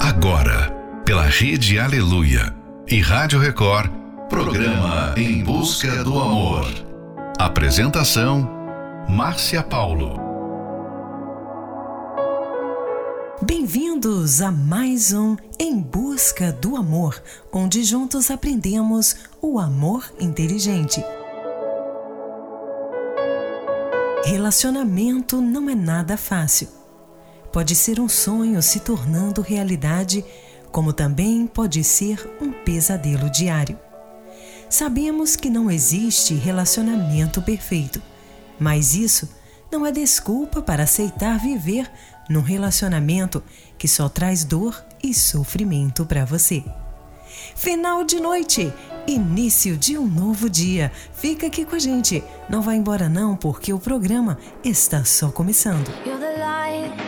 Agora, pela Rede Aleluia e Rádio Record, programa Em Busca do Amor. Apresentação: Márcia Paulo. Bem-vindos a mais um Em Busca do Amor, onde juntos aprendemos o amor inteligente. Relacionamento não é nada fácil. Pode ser um sonho se tornando realidade, como também pode ser um pesadelo diário. Sabemos que não existe relacionamento perfeito, mas isso não é desculpa para aceitar viver num relacionamento que só traz dor e sofrimento para você. Final de noite, início de um novo dia. Fica aqui com a gente. Não vá embora não, porque o programa está só começando. You're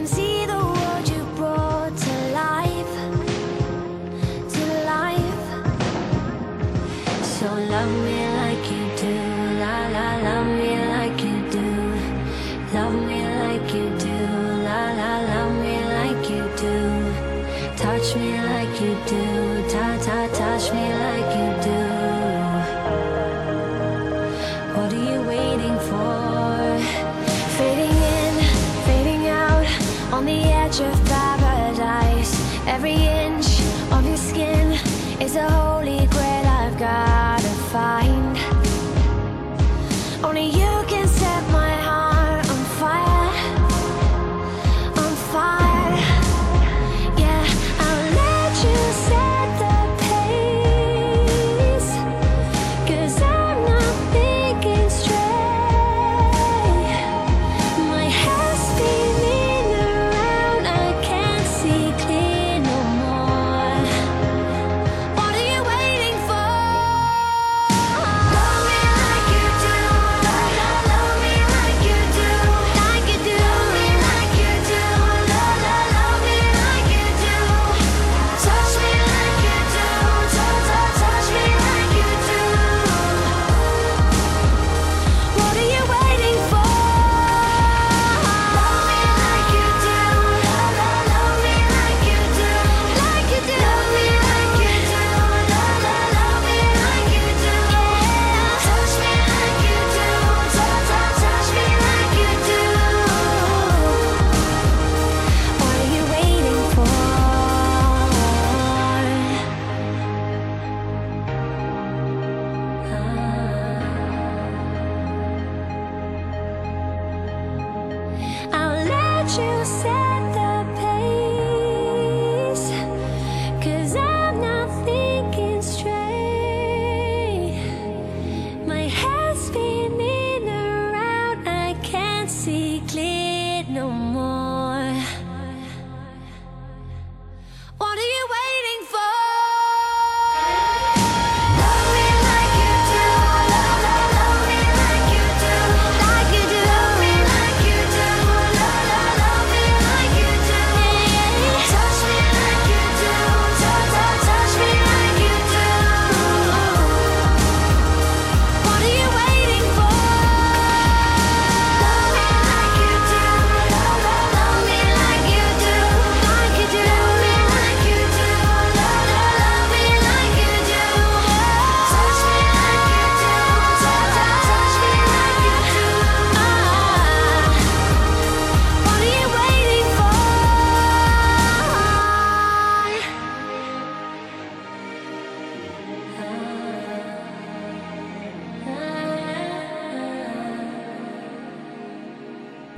Can see the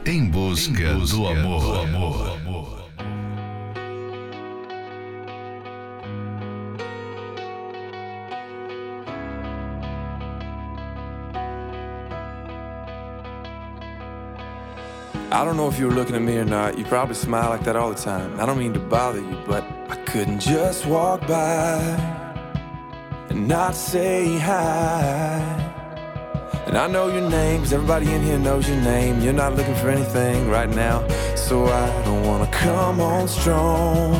Em busca, do amor. I don't know if you were looking at me or not. You probably smile like that all the time. I don't mean to bother you, but I couldn't just walk by and not say hi. And I know your name, cause everybody in here knows your name. You're not looking for anything right now, so I don't wanna come on strong.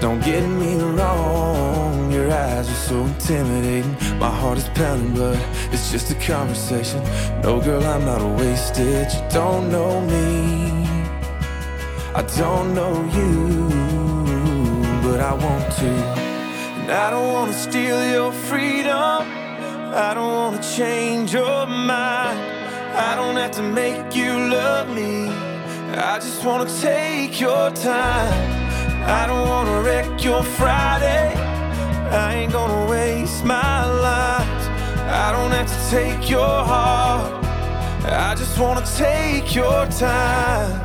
Don't get me wrong, your eyes are so intimidating. My heart is pounding, but it's just a conversation. No, girl, I'm not a wasted. You don't know me, I don't know you, but I want to. And I don't wanna steal your freedom, I don't wanna change your mind. I don't have to make you love me, I just wanna take your time. I don't wanna wreck your Friday. I ain't gonna waste my life. I don't have to take your heart. I just wanna take your time.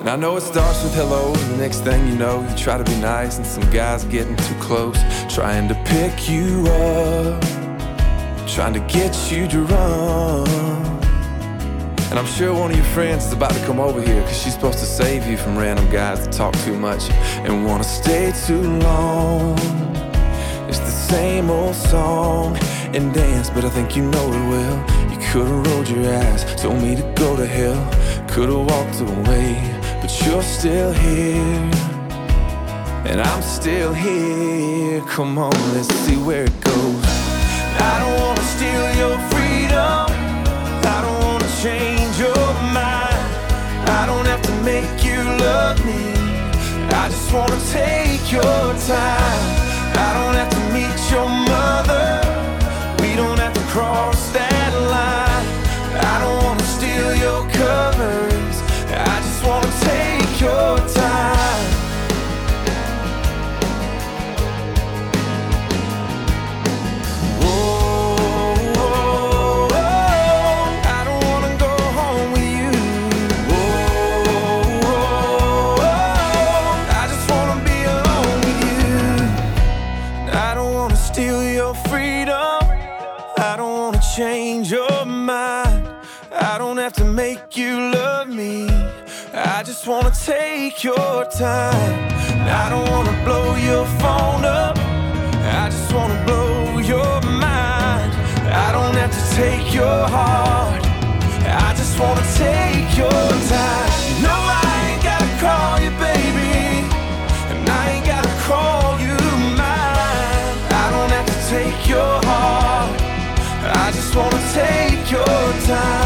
And I know it starts with hello, and the next thing you know, you try to be nice, and some guy's getting too close, trying to pick you up, trying to get you to run. And I'm sure one of your friends is about to come over here Cause she's supposed to save you from random guys that talk too much And wanna stay too long. It's the same old song and dance But I think you know it well. You could've rolled your eyes, told me to go to hell. Could've walked away, but you're still here. And I'm still here. Come on, let's see where it goes. I don't wanna steal your freedom I don't wanna change your mind. I don't have to make you love me. I just wanna take your time. I don't have to meet your mother. We don't have to cross that line. I don't wanna steal your covers. I just wanna take your time. Just wanna take your time. I don't wanna blow your phone up. I just wanna blow your mind. I don't have to take your heart. I just wanna take your time. No, I ain't gotta call you baby. And I ain't gotta call you mine. I don't have to take your heart. I just wanna take your time.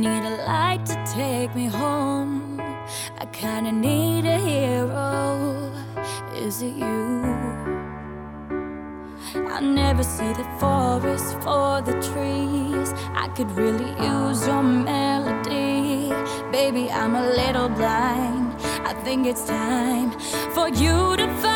Need a light to take me home. I kinda need a hero. Is it you? I never see the forest for the trees. I could really use your melody. Baby, I'm a little blind. I think it's time for you to find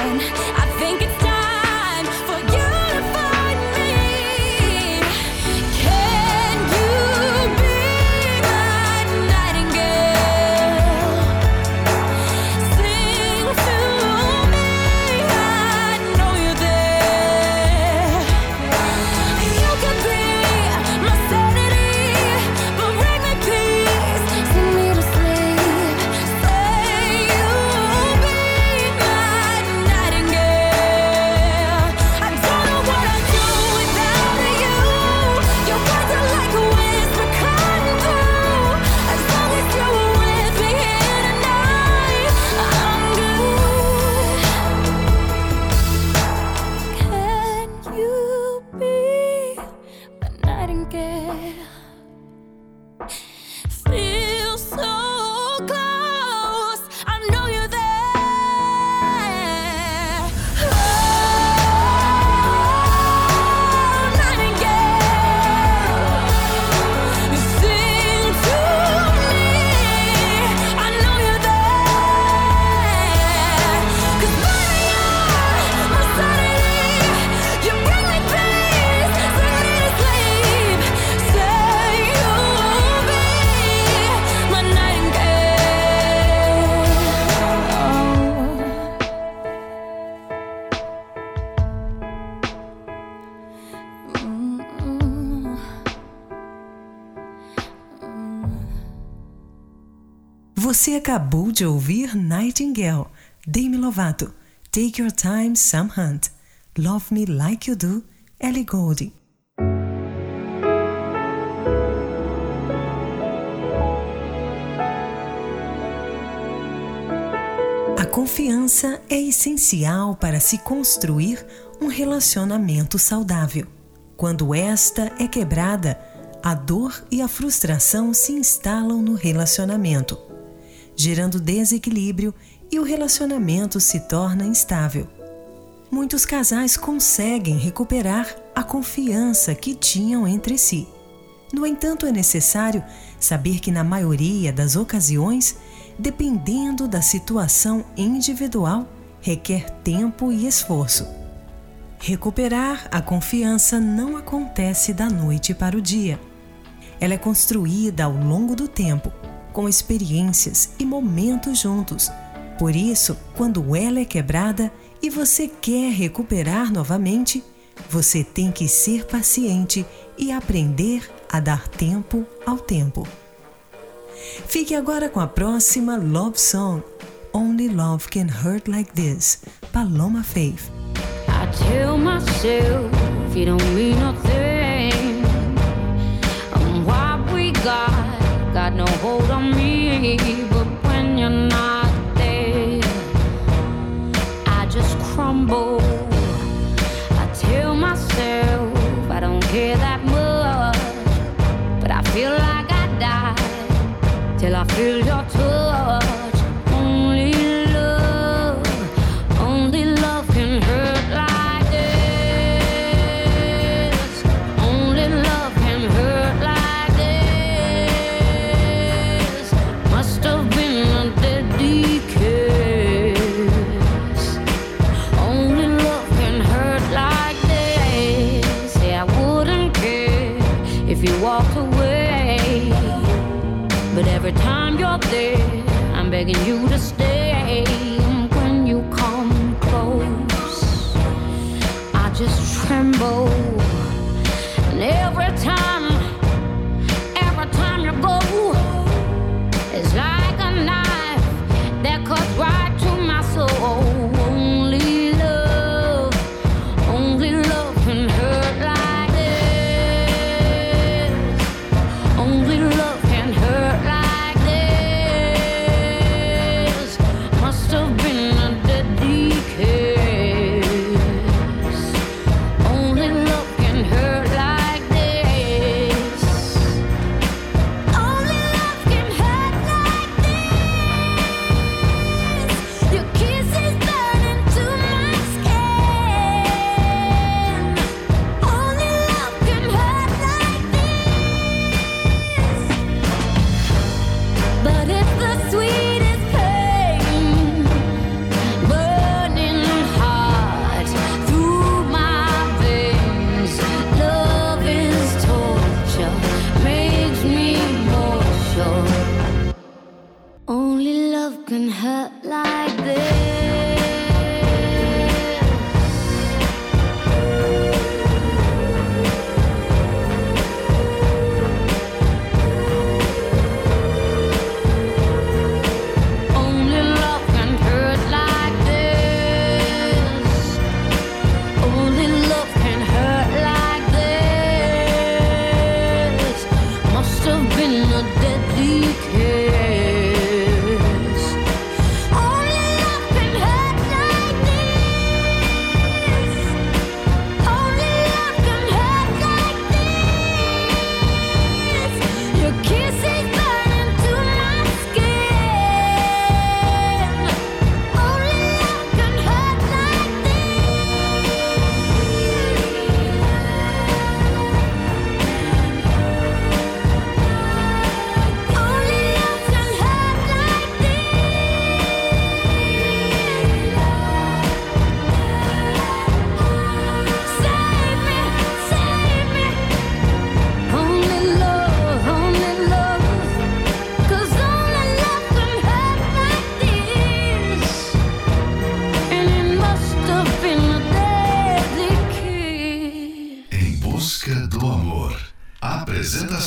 Acabou de ouvir Nightingale, Demi Lovato, Take Your Time, Sam Hunt, Love Me Like You Do, Ellie Goulding. A confiança é essencial para se construir um relacionamento saudável. Quando esta é quebrada, a dor e a frustração se instalam no relacionamento, gerando desequilíbrio e o relacionamento se torna instável. Muitos casais conseguem recuperar a confiança que tinham entre si. No entanto, é necessário saber que, na maioria das ocasiões, dependendo da situação individual, requer tempo e esforço. Recuperar a confiança não acontece da noite para o dia. Ela é construída ao longo do tempo, com experiências e momentos juntos. Por isso, quando ela é quebrada e você quer recuperar novamente, você tem que ser paciente e aprender a dar tempo ao tempo. Fique agora com a próxima Love Song, Only Love Can Hurt Like This, Paloma Faith. Got no hold on me. But when you're not there, I just crumble. I tell myself I don't care that much, but I feel like I die till I feel your touch. Begging you to stay. When you come close, I just tremble.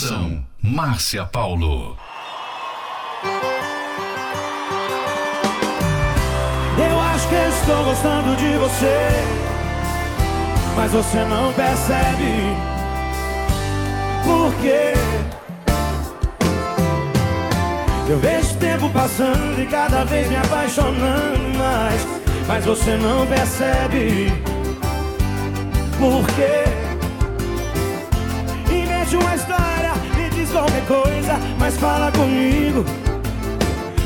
Apresentação: Márcia Paulo. Eu acho que estou gostando de você, mas você não percebe. Por quê? Eu vejo o tempo passando e cada vez me apaixonando mais, mas você não percebe. Por quê? Invente uma história, qualquer coisa, mas fala comigo.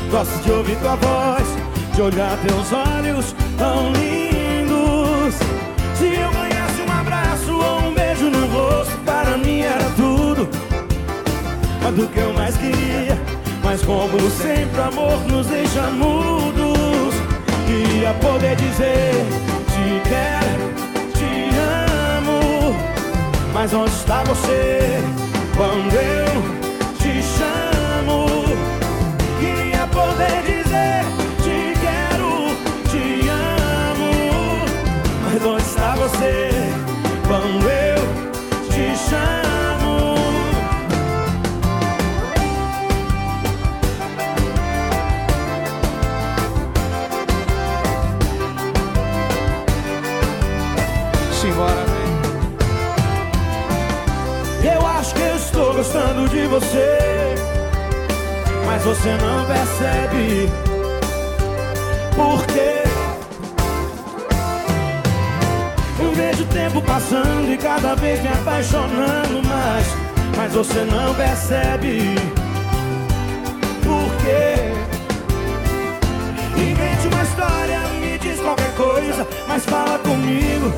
Gosto de ouvir tua voz, de olhar teus olhos tão lindos. Se eu ganhasse um abraço ou um beijo no rosto, para mim era tudo. Mas do que eu mais queria, mas como sempre, amor nos deixa mudos. Queria poder dizer: Te quero, te amo. Mas onde está você quando eu te chamo? Queria poder dizer: Te quero, te amo. Mas onde está você quando eu te chamo? Eu acho que eu estou gostando de você, mas você não percebe. Por quê? Eu vejo o tempo passando e cada vez me apaixonando mais, mas você não percebe. Por quê? Invente uma história, me diz qualquer coisa, mas fala comigo.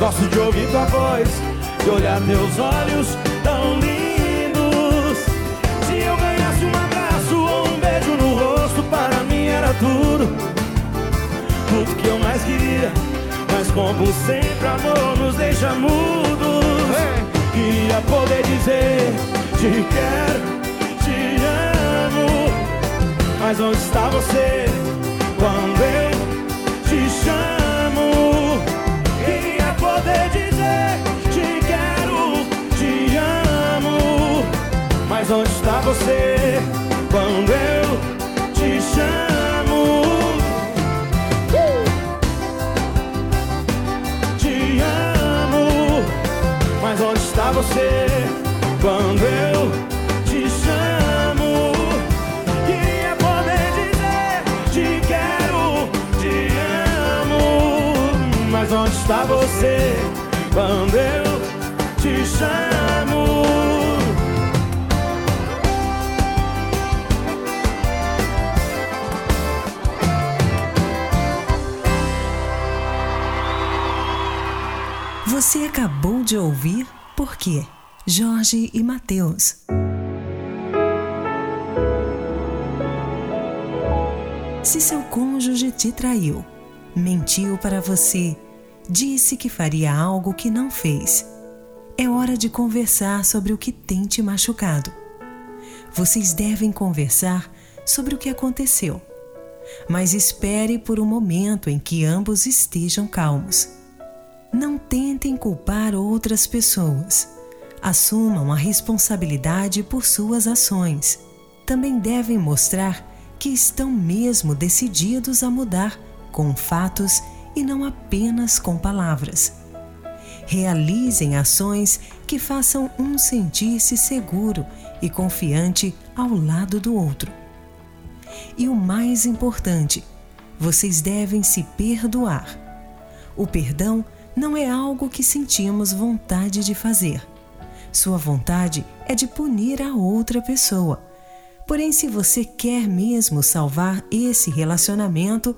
Gosto de ouvir tua voz, de olhar teus olhos tão lindos. Se eu ganhasse um abraço ou um beijo no rosto, para mim era tudo. Tudo que eu mais queria, mas como sempre, amor nos deixa mudos. Queria poder dizer: Te quero, te amo. Mas onde está você quando eu te chamo? Queria poder dizer Onde está você quando eu te chamo? Te amo. Mas onde está você quando eu te chamo? Queria poder dizer te quero, te amo. Mas onde está você quando eu te chamo? Acabou de ouvir Por quê? Jorge e Mateus. Se seu cônjuge te traiu, mentiu para você, disse que faria algo que não fez, é hora de conversar sobre o que tem te machucado. Vocês devem conversar sobre o que aconteceu, mas espere por um momento em que ambos estejam calmos. Não tentem culpar outras pessoas. Assumam a responsabilidade por suas ações. Também devem mostrar que estão mesmo decididos a mudar com fatos e não apenas com palavras. Realizem ações que façam um sentir-se seguro e confiante ao lado do outro. E o mais importante, vocês devem se perdoar. O perdão não é algo que sentimos vontade de fazer. Sua vontade é de punir a outra pessoa. Porém, se você quer mesmo salvar esse relacionamento,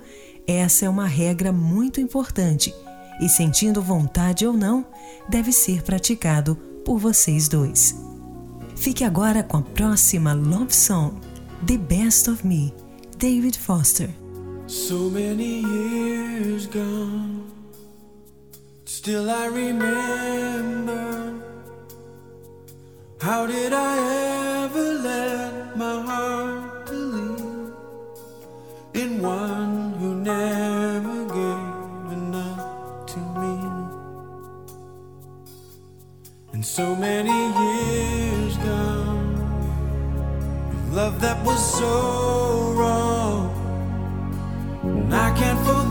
essa é uma regra muito importante e, sentindo vontade ou não, deve ser praticado por vocês dois. Fique agora com a próxima Love Song, The Best of Me, David Foster. So many years gone, still I remember. How did I ever let my heart believe in one who never gave enough to me? And so many years gone, love that was so wrong. And I can't forget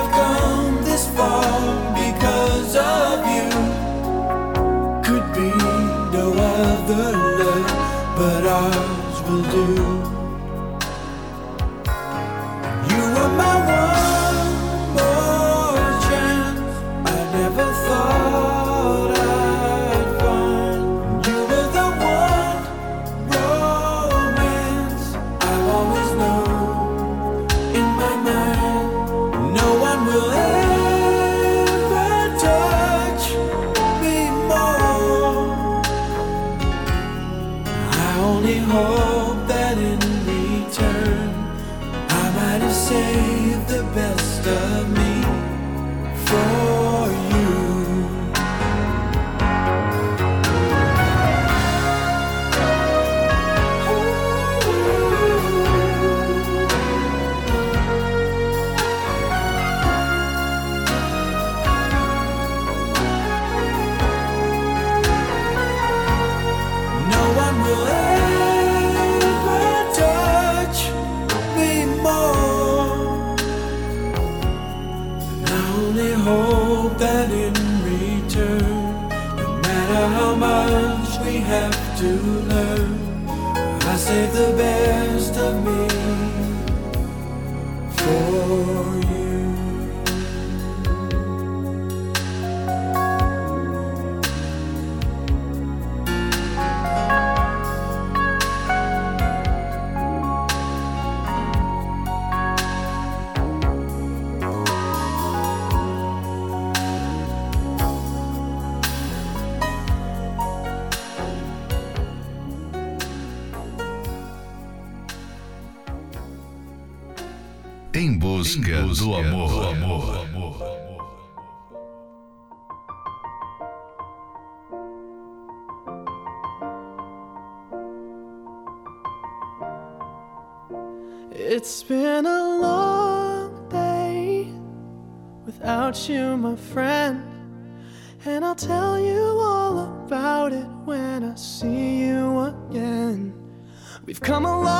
I've come Em busca, do amor. It's been a long day without you, my friend. And I'll tell you all about it when I see you again. We've come a long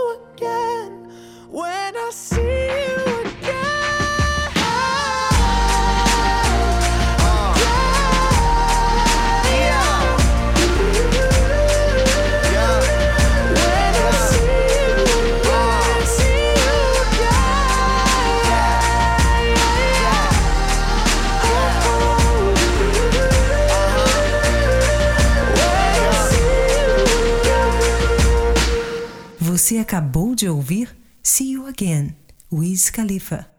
Você acabou de ouvir See You Again, Wiz Khalifa.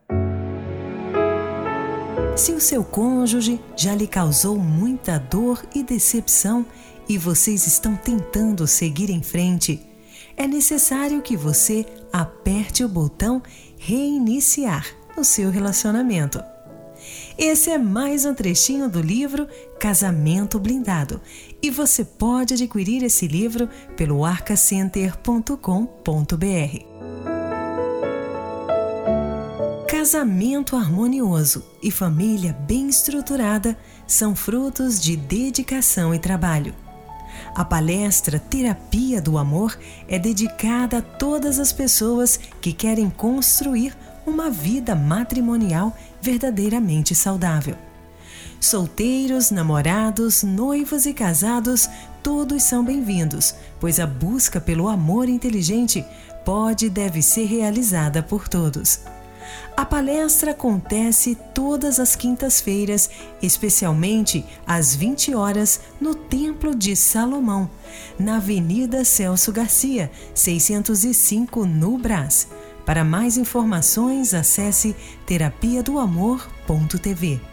Se o seu cônjuge já lhe causou muita dor e decepção e vocês estão tentando seguir em frente, é necessário que você aperte o botão reiniciar no seu relacionamento. Esse é mais um trechinho do livro Casamento Blindado e você pode adquirir esse livro pelo arcacenter.com.br. Casamento harmonioso e família bem estruturada são frutos de dedicação e trabalho. A palestra Terapia do Amor é dedicada a todas as pessoas que querem construir uma vida matrimonial verdadeiramente saudável. Solteiros, namorados, noivos e casados, todos são bem-vindos, pois a busca pelo amor inteligente pode e deve ser realizada por todos. A palestra acontece todas as quintas-feiras, especialmente às 20 horas, no Templo de Salomão, na Avenida Celso Garcia, 605, no Brás. Para mais informações, acesse terapia do amor.tv.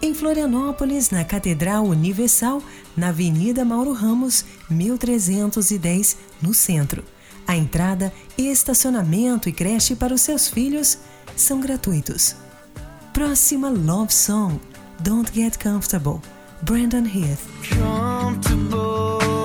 Em Florianópolis, na Catedral Universal, na Avenida Mauro Ramos, 1310, no centro. A entrada, estacionamento e creche para os seus filhos são gratuitos. Próxima Love Song, Don't Get Comfortable, Brandon Heath. comfortable.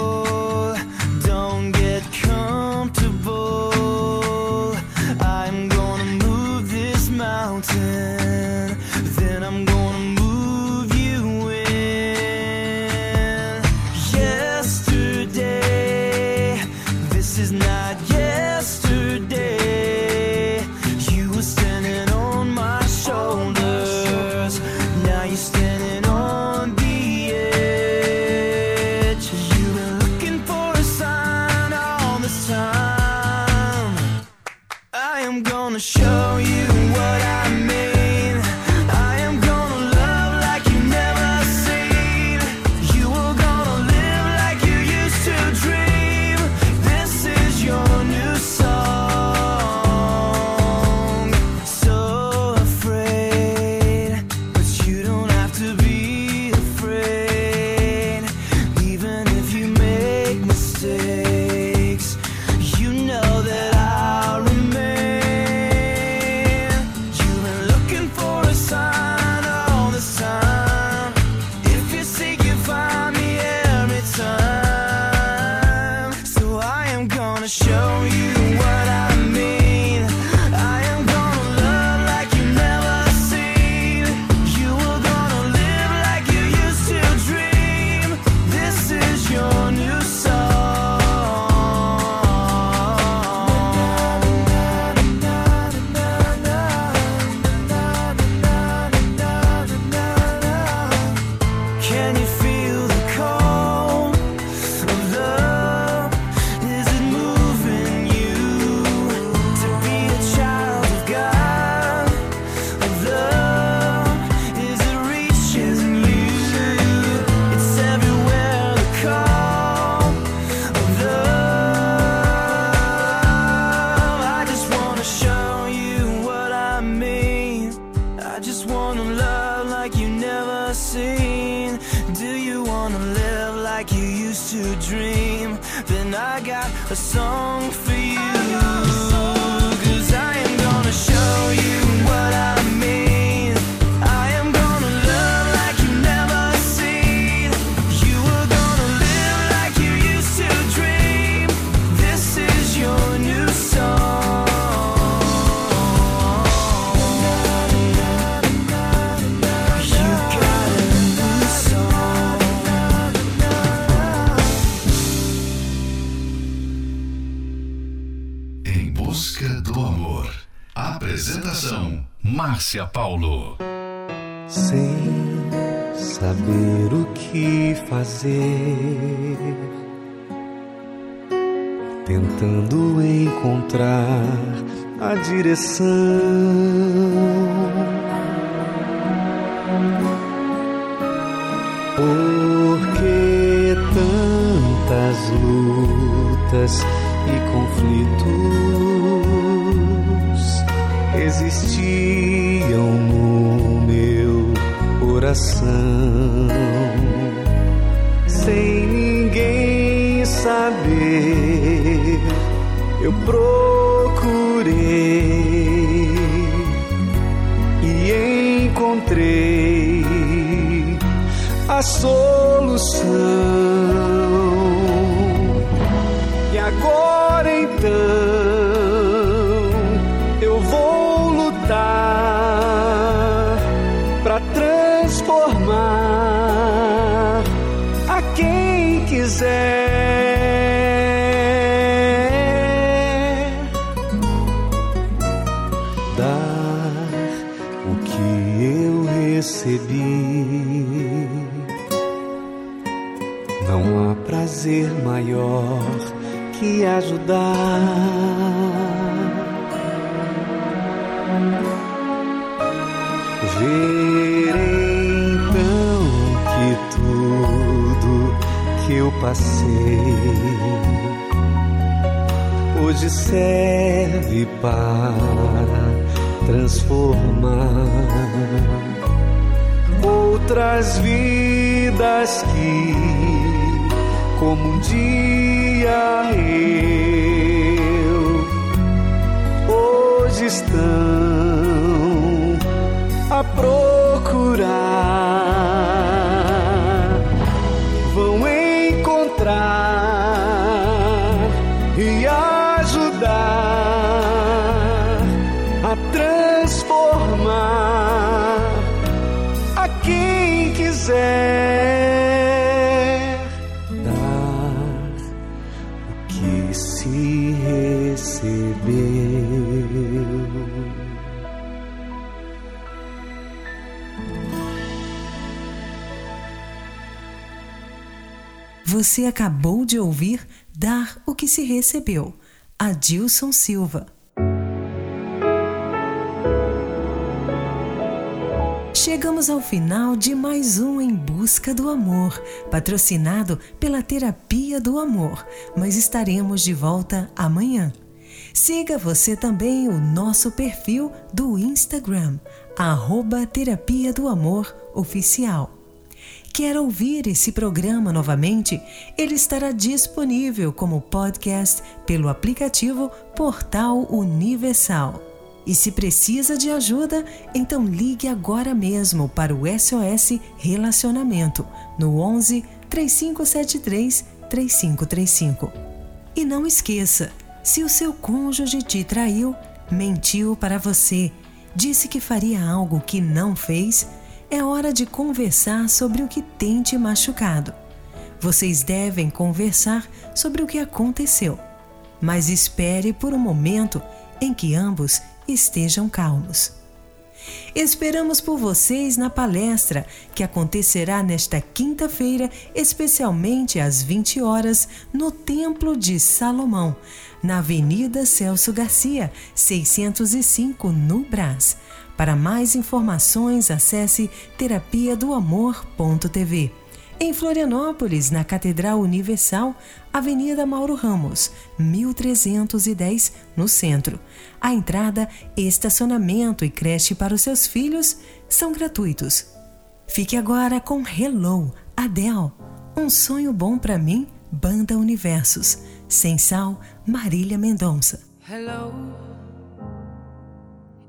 Márcia Paulo. sem saber o que fazer, tentando encontrar a direção. Por que tantas lutas e conflitos coração? Sem ninguém saber, eu procurei e encontrei a solução. Ajudar. Verei então que tudo que eu passei hoje serve para transformar outras vidas que, como um dia eu, hoje estão a procurar, vão encontrar e ajudar a transformar a quem quiser Você acabou de ouvir Dar o que se recebeu. Adilson Silva. Chegamos ao final de mais um Em Busca do Amor, patrocinado pela Terapia do Amor, mas estaremos de volta amanhã. Siga você também o nosso perfil do Instagram, arroba Terapia do Amor Oficial. Quer ouvir esse programa novamente? Ele estará disponível como podcast pelo aplicativo Portal Universal. E se precisa de ajuda, então ligue agora mesmo para o SOS Relacionamento no 11 3573 3535. E não esqueça, se o seu cônjuge te traiu, mentiu para você, disse que faria algo que não fez, é hora de conversar sobre o que tem te machucado. Vocês devem conversar sobre o que aconteceu, mas espere por um momento em que ambos estejam calmos. Esperamos por vocês na palestra que acontecerá nesta quinta-feira, especialmente às 20 horas, no Templo de Salomão, na Avenida Celso Garcia, 605, no Brás. Para mais informações, acesse terapia do amor.tv. Em Florianópolis, na Catedral Universal, Avenida Mauro Ramos, 1310, no centro. A entrada, estacionamento e creche para os seus filhos são gratuitos. Fique agora com Hello, Adele. Um sonho bom para mim, Banda Universos. Sem sal, Marília Mendonça. Hello,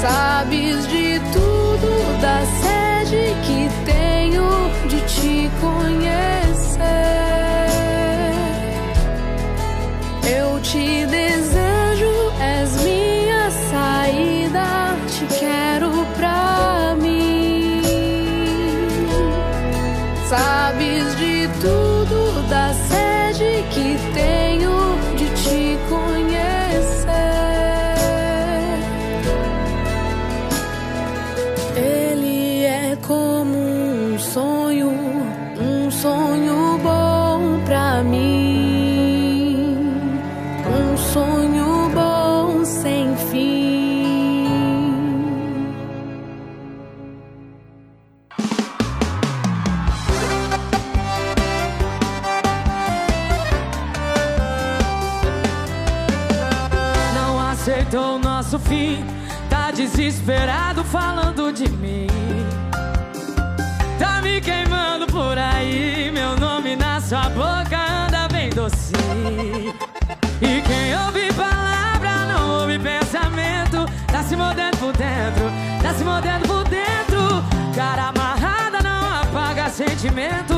Sabes de tudo da sede que tenho de te conhecer. desesperado falando de mim. Tá me queimando por aí, meu nome na sua boca anda bem doce. E quem ouve palavra não ouve pensamento, tá se mordendo por dentro, tá se mordendo por dentro. Cara amarrada não apaga sentimento.